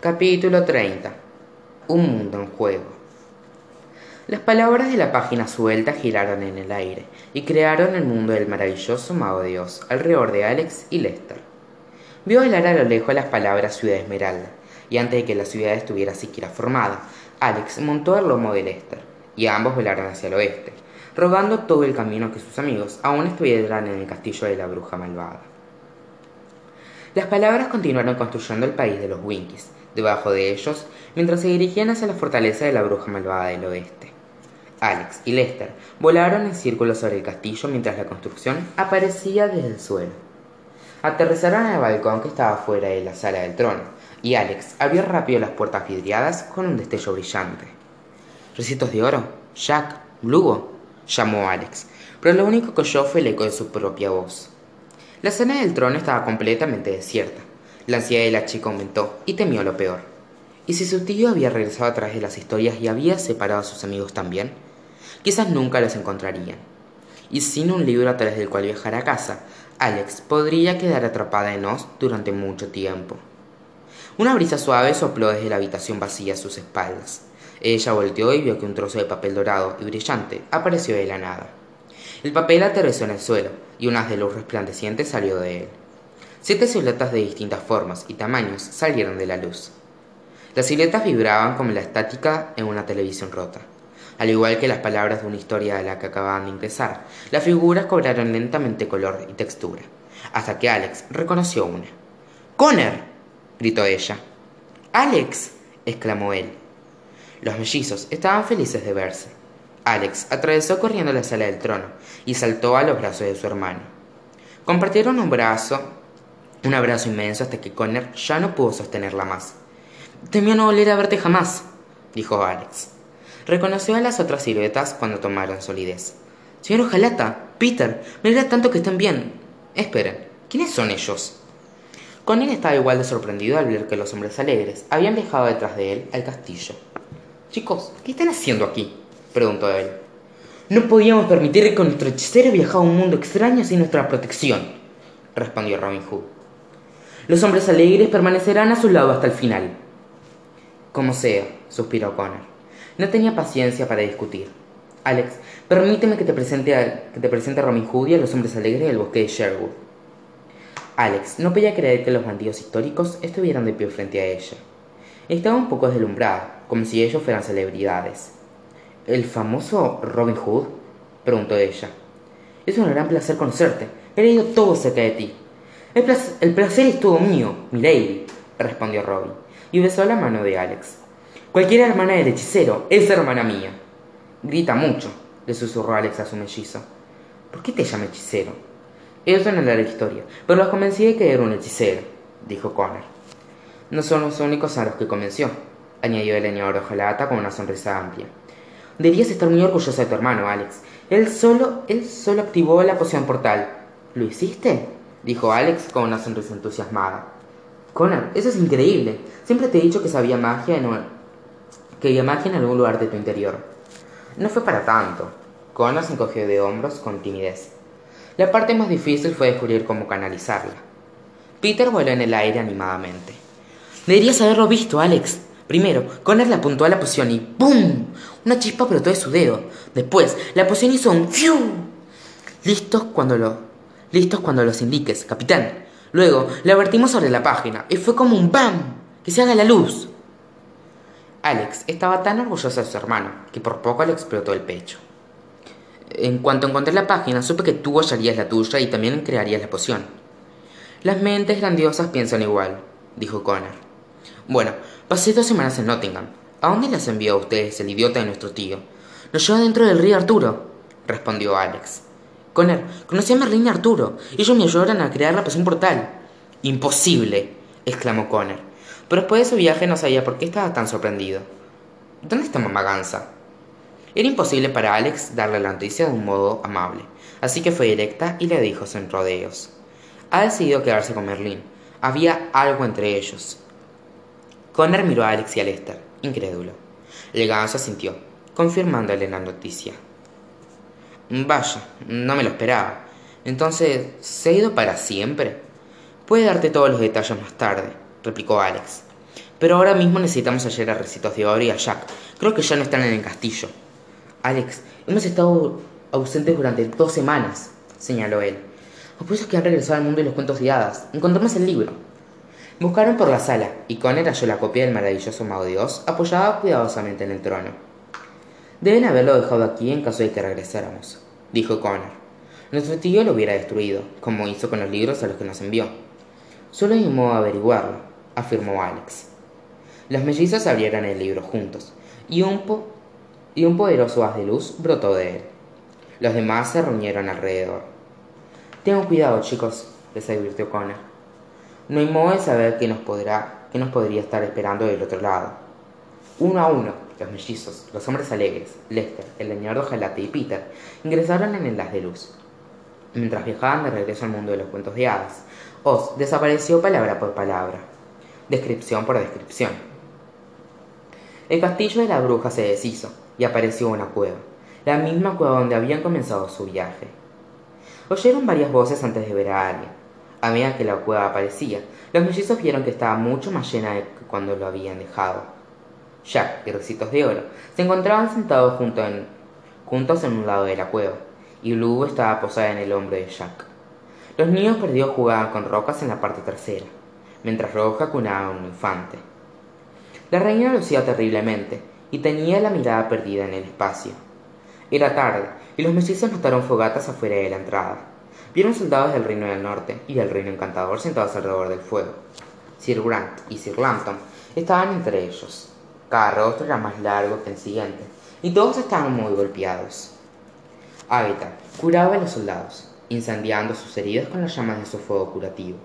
Capítulo 30 Un mundo en juego Las palabras de la página suelta giraron en el aire y crearon el mundo del maravilloso mago de Oz alrededor de Alex y Lester. Vio bailar a lo lejos las palabras Ciudad Esmeralda, y antes de que la ciudad estuviera siquiera formada, Alex montó el lomo de Lester, y ambos volaron hacia el oeste, rogando todo el camino que sus amigos aún estuvieran en el castillo de la bruja malvada. Las palabras continuaron construyendo el país de los Winkies, debajo de ellos mientras se dirigían hacia la fortaleza de la bruja malvada del oeste. Alex y Lester volaron en círculo sobre el castillo mientras la construcción aparecía desde el suelo. Aterrizaron en el balcón que estaba fuera de la sala del trono, y Alex abrió rápido las puertas vidriadas con un destello brillante. ¿Recitos de oro? ¿Jack? ¿Lugo? llamó Alex, pero lo único que oyó fue el eco de su propia voz. La sala del trono estaba completamente desierta, la ansiedad de la chica aumentó y temió lo peor. ¿Y si su tío había regresado atrás de las historias y había separado a sus amigos también? Quizás nunca los encontrarían. Y sin un libro a través del cual viajar a casa, Alex podría quedar atrapada en Oz durante mucho tiempo. Una brisa suave sopló desde la habitación vacía a sus espaldas. Ella volteó y vio que un trozo de papel dorado y brillante apareció de la nada. El papel aterrizó en el suelo y un de luz resplandeciente salió de él. Siete siluetas de distintas formas y tamaños salieron de la luz. Las siluetas vibraban como la estática en una televisión rota. Al igual que las palabras de una historia de la que acababan de ingresar, las figuras cobraron lentamente color y textura, hasta que Alex reconoció una. ¡Connor! gritó ella. ¡Alex! exclamó él. Los mellizos estaban felices de verse. Alex atravesó corriendo la sala del trono y saltó a los brazos de su hermano. Compartieron un brazo un abrazo inmenso hasta que Connor ya no pudo sostenerla más. Temió no volver a verte jamás, dijo Alex. Reconoció a las otras siluetas cuando tomaron solidez. Señor Ojalata, Peter, me alegra tanto que estén bien. Esperen, ¿quiénes son ellos? Connor estaba igual de sorprendido al ver que los hombres alegres habían viajado detrás de él al castillo. Chicos, ¿qué están haciendo aquí? preguntó él. No podíamos permitir que nuestro hechicero viajara a un mundo extraño sin nuestra protección, respondió Robin Hood. Los hombres alegres permanecerán a su lado hasta el final. Como sea, suspiró Connor. No tenía paciencia para discutir. Alex, permíteme que te presente a, que te presente a Robin Hood y a los hombres alegres del bosque de Sherwood. Alex no podía creer que los bandidos históricos estuvieran de pie frente a ella. Estaba un poco deslumbrada, como si ellos fueran celebridades. ¿El famoso Robin Hood? preguntó ella. Es un gran placer conocerte. He leído todo acerca de ti. El, placer es todo mío, mi lady, respondió Robin, y besó la mano de Alex. Cualquier hermana del hechicero es hermana mía. Grita mucho, le susurró Alex a su mellizo. ¿Por qué te llama hechicero? Eso no era la historia, pero los convencí de que era un hechicero, dijo Connor. No son los únicos a los que convenció, añadió el leñador ojalata con una sonrisa amplia. Deberías estar muy orgulloso de tu hermano, Alex. Él solo, él solo activó la poción portal. ¿Lo hiciste? Dijo Alex con una sonrisa entusiasmada. Connor, eso es increíble. Siempre te he dicho que sabía magia en que había magia en algún lugar de tu interior. No fue para tanto. Connor se encogió de hombros con timidez. La parte más difícil fue descubrir cómo canalizarla. Peter voló en el aire animadamente. Deberías haberlo visto, Alex. Primero, Connor le apuntó a la poción y ¡pum! Una chispa brotó de su dedo. Después, la poción hizo un ¡fiu! Listos cuando lo Listos cuando los indiques, capitán. Luego le advertimos sobre la página y fue como un ¡bam! ¡Que se haga la luz! Alex estaba tan orgullosa de su hermano que por poco le explotó el pecho. En cuanto encontré la página, supe que tú hallarías la tuya y también crearías la poción. Las mentes grandiosas piensan igual, dijo Connor. Bueno, pasé dos semanas en Nottingham. ¿A dónde las envió a ustedes el idiota de nuestro tío? Lo lleva dentro del río Arturo, respondió Alex. Connor, conocí a Merlin y Arturo. Ellos me ayudaron a crear la poción portal. Imposible, exclamó Connor. Pero después de su viaje no sabía por qué estaba tan sorprendido. ¿Dónde está mamá Gansa? Era imposible para Alex darle la noticia de un modo amable, así que fue directa y le dijo sin rodeos. Ha decidido quedarse con Merlin. Había algo entre ellos. Connor miró a Alex y a Lester, incrédulo. El ganso asintió, confirmándole la noticia. Vaya, no me lo esperaba. Entonces, ¿se ha ido para siempre? Puede darte todos los detalles más tarde, replicó Alex. Pero ahora mismo necesitamos hallar a Recitos de Oro y a Jack. Creo que ya no están en el castillo. Alex, hemos estado ausentes durante dos semanas, señaló él. Apuesto que han regresado al mundo de los cuentos de hadas. Encontramos el libro. Buscaron por la sala, y Connor halló la copia del maravilloso Mago de Oz apoyada cuidadosamente en el trono. Deben haberlo dejado aquí en caso de que regresáramos, dijo Connor. Nuestro tío lo hubiera destruido, como hizo con los libros a los que nos envió. Solo hay un modo averiguarlo, afirmó Alex. Los mellizos abrieron el libro juntos, y un, y un poderoso haz de luz brotó de él. Los demás se reunieron alrededor. Tengan cuidado, chicos, les advirtió Connor. No hay modo de saber qué nos, podrá, qué nos podría estar esperando del otro lado. Uno a uno, los mellizos, los hombres alegres, Lester, el leñador Jalate y Peter ingresaron en el haz de luz. Mientras viajaban de regreso al mundo de los cuentos de hadas, Oz desapareció palabra por palabra, descripción por descripción. El castillo de la bruja se deshizo y apareció una cueva, la misma cueva donde habían comenzado su viaje. Oyeron varias voces antes de ver a alguien. A medida que la cueva aparecía, los mellizos vieron que estaba mucho más llena de que cuando lo habían dejado. Jack y Recitos de Oro se encontraban sentados juntos en un lado de la cueva, y Blue estaba posada en el hombro de Jack. Los niños perdidos jugaban con rocas en la parte trasera, mientras Roja cunaba a un infante. La reina lucía terriblemente y tenía la mirada perdida en el espacio. Era tarde y los mellizos notaron fogatas afuera de la entrada. Vieron soldados del Reino del Norte y del Reino Encantador sentados alrededor del fuego. Sir Grant y Sir Lambton estaban entre ellos. Cada rostro era más largo que el siguiente, y todos estaban muy golpeados. Agatha curaba a los soldados, incendiando sus heridas con las llamas de su fuego curativo.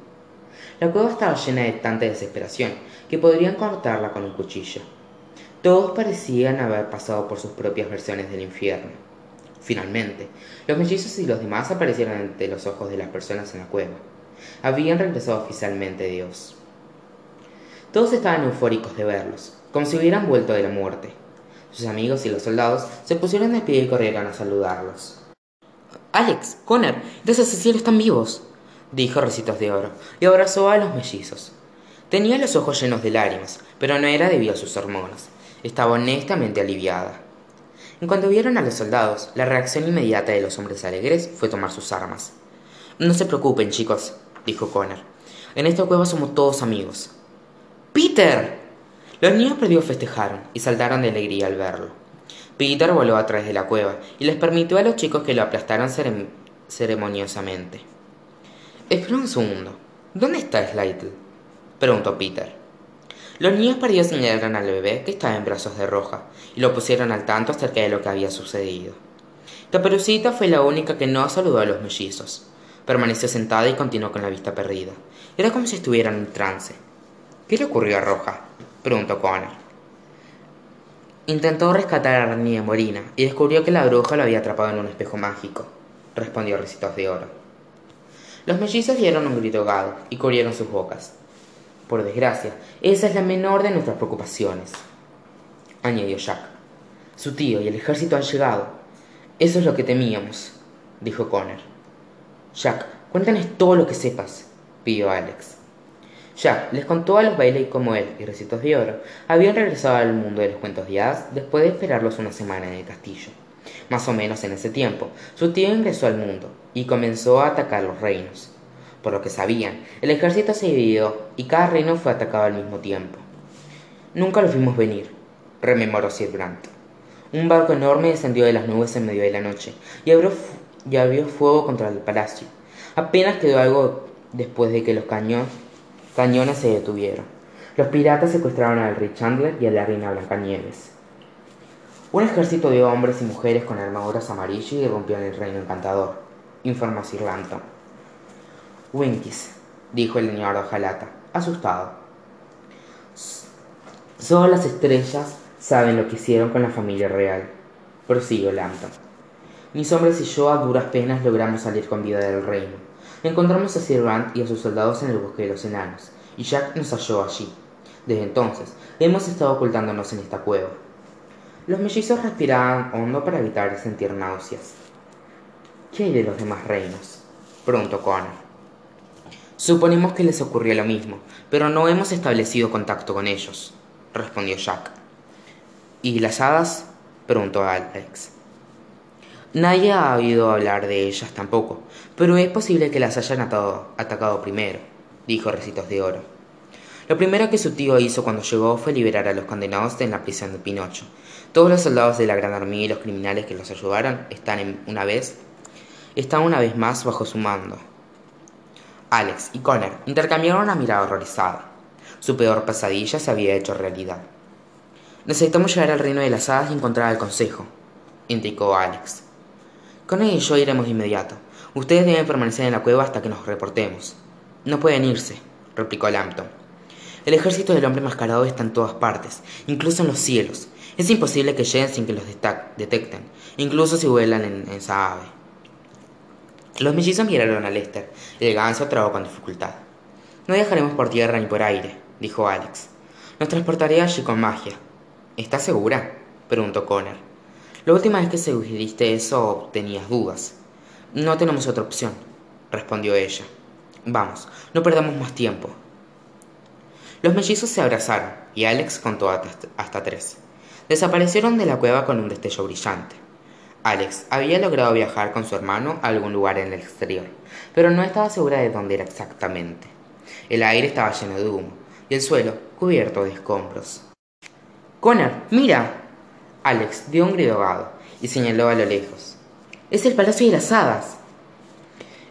La cueva estaba llena de tanta desesperación que podrían cortarla con un cuchillo. Todos parecían haber pasado por sus propias versiones del infierno. Finalmente, los mellizos y los demás aparecieron ante los ojos de las personas en la cueva. Habían regresado oficialmente Dios. Todos estaban eufóricos de verlos, como si hubieran vuelto de la muerte. Sus amigos y los soldados se pusieron de pie y corrieron a saludarlos. Alex, Connor, esos cielos están vivos, dijo Recitos de Oro, y abrazó a los mellizos. Tenía los ojos llenos de lágrimas, pero no era debido a sus hormonas. Estaba honestamente aliviada. En cuanto vieron a los soldados, la reacción inmediata de los hombres alegres fue tomar sus armas. No se preocupen, chicos, dijo Connor. En esta cueva somos todos amigos. ¡Peter! Los niños perdidos festejaron y saltaron de alegría al verlo. Peter voló a través de la cueva y les permitió a los chicos que lo aplastaran ceremoniosamente. Espera un segundo. ¿Dónde está Slytle? preguntó Peter. Los niños perdidos señalaron al bebé que estaba en brazos de Roja y lo pusieron al tanto acerca de lo que había sucedido. Caperucita fue la única que no saludó a los mellizos. Permaneció sentada y continuó con la vista perdida. Era como si estuviera en un trance. ¿Qué le ocurrió a Roja? Preguntó Connor. Intentó rescatar a la niña Morina y descubrió que la bruja lo había atrapado en un espejo mágico, respondió Recitos de Oro. Los mellizos dieron un grito ahogado y cubrieron sus bocas. Por desgracia, esa es la menor de nuestras preocupaciones, añadió Jack. Su tío y el ejército han llegado. Eso es lo que temíamos, dijo Connor. Jack, cuéntanos todo lo que sepas, pidió Alex. Jack les contó a los bailes cómo él y Recitos de Oro habían regresado al mundo de los cuentos de hadas después de esperarlos una semana en el castillo. Más o menos en ese tiempo, su tío ingresó al mundo y comenzó a atacar los reinos. Por lo que sabían, el ejército se dividió y cada reino fue atacado al mismo tiempo. Nunca los vimos venir, rememoró Sir Grant. Un barco enorme descendió de las nubes en medio de la noche y abrió, y abrió fuego contra el palacio. Apenas quedó algo después de que los cañones cañones se detuvieron. Los piratas secuestraron al rey Chandler y a la reina Blancanieves. Un ejército de hombres y mujeres con armaduras amarillas irrumpió en el reino encantador, informó Sir Lanton. Winkies, dijo el señor Ojalata, asustado. Solo las estrellas saben lo que hicieron con la familia real, prosiguió Lanton. Mis hombres y yo a duras penas logramos salir con vida del reino. Encontramos a Sir Grant y a sus soldados en el bosque de los enanos, y Jack nos halló allí. Desde entonces, hemos estado ocultándonos en esta cueva. Los mellizos respiraban hondo para evitar sentir náuseas. ¿Qué hay de los demás reinos? preguntó Connor. Suponemos que les ocurrió lo mismo, pero no hemos establecido contacto con ellos, respondió Jack. ¿Y las hadas? preguntó Alex. Nadie ha oído hablar de ellas tampoco, pero es posible que las hayan atacado primero, dijo Recitos de Oro. Lo primero que su tío hizo cuando llegó fue liberar a los condenados en la prisión de Pinocho. Todos los soldados de la Gran Armía y los criminales que los ayudaron están una vez están una vez más bajo su mando. Alex y Connor intercambiaron una mirada horrorizada. Su peor pesadilla se había hecho realidad. Necesitamos llegar al reino de las hadas y encontrar al consejo, indicó Alex. Y yo iremos de inmediato. Ustedes deben permanecer en la cueva hasta que nos reportemos. No pueden irse, replicó Lampton. El ejército del hombre mascarado está en todas partes, incluso en los cielos. Es imposible que lleguen sin que los detecten, incluso si vuelan en esa ave. Los mellizos miraron a Lester el ganso trabó con dificultad. No viajaremos por tierra ni por aire, dijo Alex. Nos transportaré allí con magia. ¿Estás segura? preguntó Connor. La última vez que sugeriste eso tenías dudas. No tenemos otra opción, respondió ella. Vamos, no perdamos más tiempo. Los mellizos se abrazaron y Alex contó hasta tres. Desaparecieron de la cueva con un destello brillante. Alex había logrado viajar con su hermano a algún lugar en el exterior, pero no estaba segura de dónde era exactamente. El aire estaba lleno de humo y el suelo cubierto de escombros. Connor, mira. Alex dio un grito ahogado y señaló a lo lejos. Es el Palacio de las Hadas.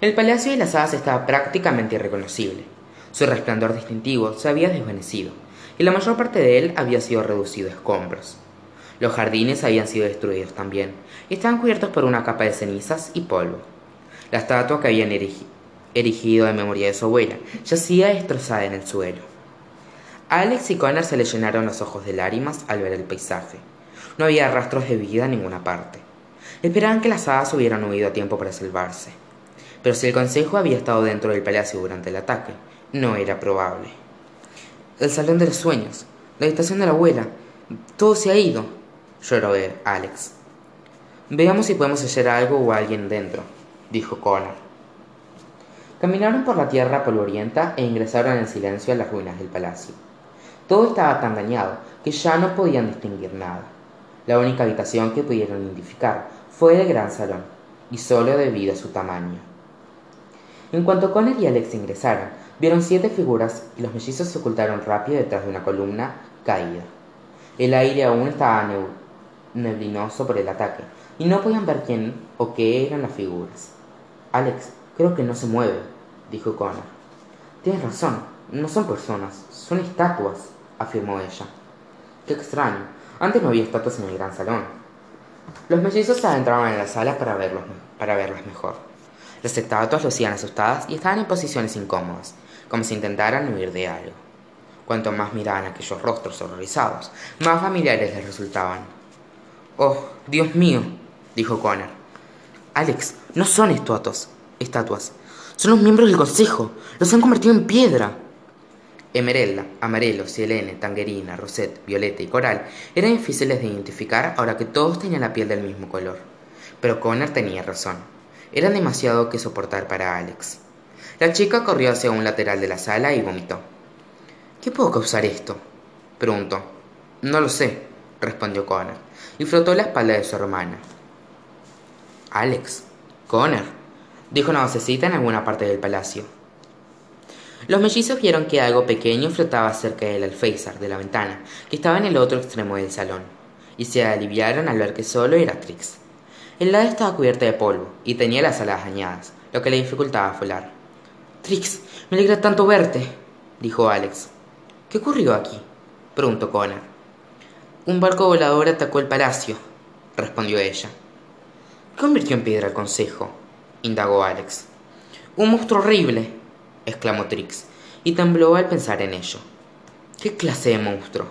El Palacio de las Hadas estaba prácticamente irreconocible. Su resplandor distintivo se había desvanecido y la mayor parte de él había sido reducido a escombros. Los jardines habían sido destruidos también y estaban cubiertos por una capa de cenizas y polvo. La estatua que habían erigido en memoria de su abuela yacía destrozada en el suelo. Alex y Connor se le llenaron los ojos de lágrimas al ver el paisaje. No había rastros de vida en ninguna parte. Esperaban que las hadas hubieran huido a tiempo para salvarse. Pero si el consejo había estado dentro del palacio durante el ataque, no era probable. El salón de los sueños, la habitación de la abuela, todo se ha ido lloró Alex. Veamos si podemos hacer algo o alguien dentro, dijo Connor. Caminaron por la tierra polvorienta e ingresaron en silencio a las ruinas del palacio. Todo estaba tan dañado que ya no podían distinguir nada. La única habitación que pudieron identificar fue el gran salón, y solo debido a su tamaño. En cuanto Connor y Alex ingresaron, vieron siete figuras y los mellizos se ocultaron rápido detrás de una columna caída. El aire aún estaba neblinoso por el ataque, y no podían ver quién o qué eran las figuras. Alex, creo que no se mueve, dijo Connor. Tienes razón, no son personas, son estatuas, afirmó ella. Qué extraño, antes no había estatuas en el gran salón. Los mellizos se adentraban en la sala para, verlos, para verlas mejor. Las estatuas lucían asustadas y estaban en posiciones incómodas, como si intentaran huir de algo. Cuanto más miraban aquellos rostros horrorizados, más familiares les resultaban. Oh, Dios mío, dijo Connor. Alex, no son estatuas, estatuas. Son los miembros del consejo. Los han convertido en piedra. Emerelda, Amarelo, Cielene, Tangerina, Rosette, Violeta y Coral eran difíciles de identificar ahora que todos tenían la piel del mismo color. Pero Connor tenía razón. Eran demasiado que soportar para Alex. La chica corrió hacia un lateral de la sala y vomitó. ¿Qué puedo causar esto? preguntó. No lo sé, respondió Connor y frotó la espalda de su hermana. Alex, Connor, dijo una vocecita en alguna parte del palacio. Los mellizos vieron que algo pequeño flotaba cerca del alféizar de la ventana, que estaba en el otro extremo del salón, y se aliviaron al ver que solo era Trix. El lado estaba cubierto de polvo y tenía las alas dañadas, lo que le dificultaba volar. Trix, me alegra tanto verte, dijo Alex. ¿Qué ocurrió aquí? preguntó Connor. Un barco volador atacó el palacio, respondió ella. ¿Qué convirtió en piedra el consejo? indagó Alex. Un monstruo horrible, exclamó Trix, y tembló al pensar en ello. ¿Qué clase de monstruo?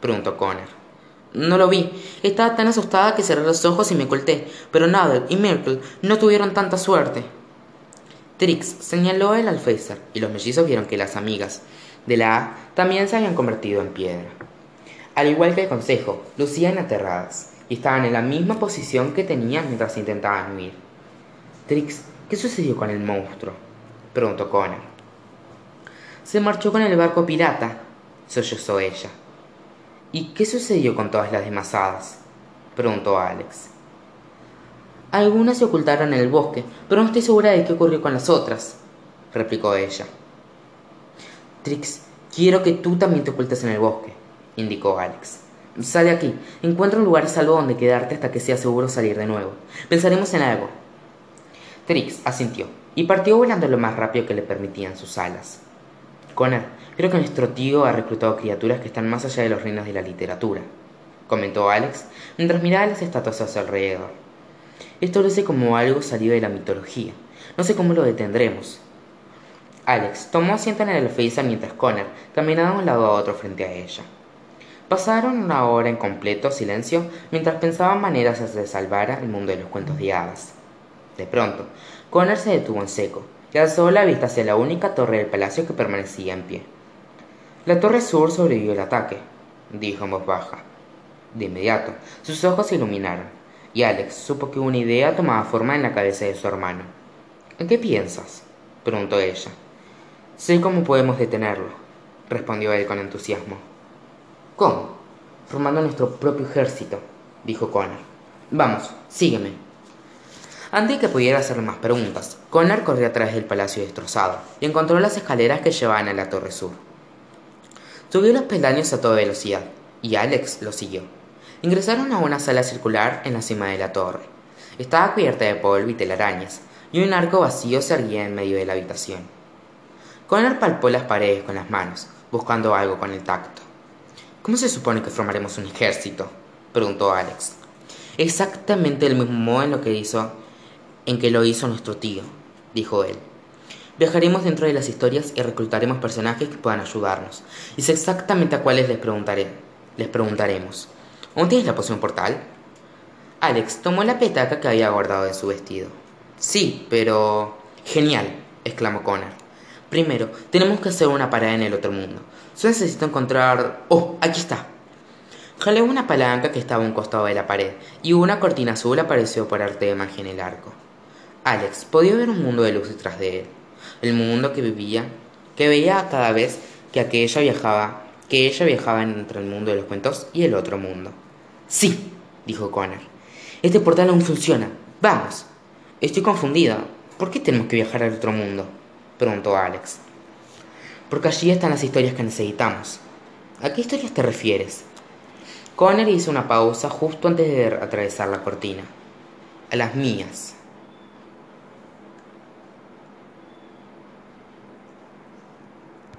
preguntó Connor. No lo vi. Estaba tan asustada que cerré los ojos y me oculté, pero Nadel y Myrtle no tuvieron tanta suerte. Trix señaló el alféizar y los mellizos vieron que las amigas de la A también se habían convertido en piedra. Al igual que el consejo, lucían aterradas y estaban en la misma posición que tenían mientras intentaban huir. Trix, ¿qué sucedió con el monstruo? Preguntó Connor. Se marchó con el barco pirata, sollozó ella. ¿Y qué sucedió con todas las demás preguntó Alex. Algunas se ocultaron en el bosque, pero no estoy segura de qué ocurrió con las otras, replicó ella. Trix, quiero que tú también te ocultes en el bosque, indicó Alex. Sale aquí, encuentra un lugar salvo donde quedarte hasta que sea seguro salir de nuevo. Pensaremos en algo. Trix asintió y partió volando lo más rápido que le permitían sus alas. Connor, creo que nuestro tío ha reclutado criaturas que están más allá de los reinos de la literatura, comentó Alex mientras miraba las estatuas a su alrededor. Esto luce como algo salido de la mitología. No sé cómo lo detendremos. Alex tomó asiento en el alféizar mientras Connor caminaba de un lado a otro frente a ella. Pasaron una hora en completo silencio mientras pensaban maneras de salvar al mundo de los cuentos de hadas. De pronto, Connor se detuvo en seco y alzó la vista hacia la única torre del palacio que permanecía en pie. La torre sur sobrevivió el ataque, dijo en voz baja. De inmediato, sus ojos se iluminaron, y Alex supo que una idea tomaba forma en la cabeza de su hermano. ¿En qué piensas? preguntó ella. Sé cómo podemos detenerlo, respondió él con entusiasmo. ¿Cómo? Formando nuestro propio ejército, dijo Connor. Vamos, sígueme. Antes de que pudiera hacerle más preguntas, Connor corrió a través del palacio destrozado y encontró las escaleras que llevaban a la torre sur. Subió los peldaños a toda velocidad y Alex lo siguió. Ingresaron a una sala circular en la cima de la torre. Estaba cubierta de polvo y telarañas, y un arco vacío se erguía en medio de la habitación. Connor palpó las paredes con las manos, buscando algo con el tacto. ¿Cómo se supone que formaremos un ejército? preguntó Alex. Exactamente del mismo modo en lo que hizo en que lo hizo nuestro tío, dijo él. Viajaremos dentro de las historias y reclutaremos personajes que puedan ayudarnos. Y sé exactamente a cuáles les preguntaré. Les preguntaremos. ¿Aún tienes la poción portal? Alex tomó la petaca que había guardado de su vestido. Sí, pero... Genial, exclamó Connor. Primero, tenemos que hacer una parada en el otro mundo. Solo necesito encontrar... ¡Oh! Aquí está. Jalé una palanca que estaba a un costado de la pared y una cortina azul apareció por arte de magia en el arco. Alex podía ver un mundo de luz detrás de él. El mundo que vivía, que veía cada vez que aquella viajaba, que ella viajaba entre el mundo de los cuentos y el otro mundo. Sí, dijo Connor. Este portal aún funciona. Vamos. Estoy confundida. ¿Por qué tenemos que viajar al otro mundo? preguntó Alex porque allí están las historias que necesitamos. ¿A qué historias te refieres? Connor hizo una pausa justo antes de atravesar la cortina. A las mías,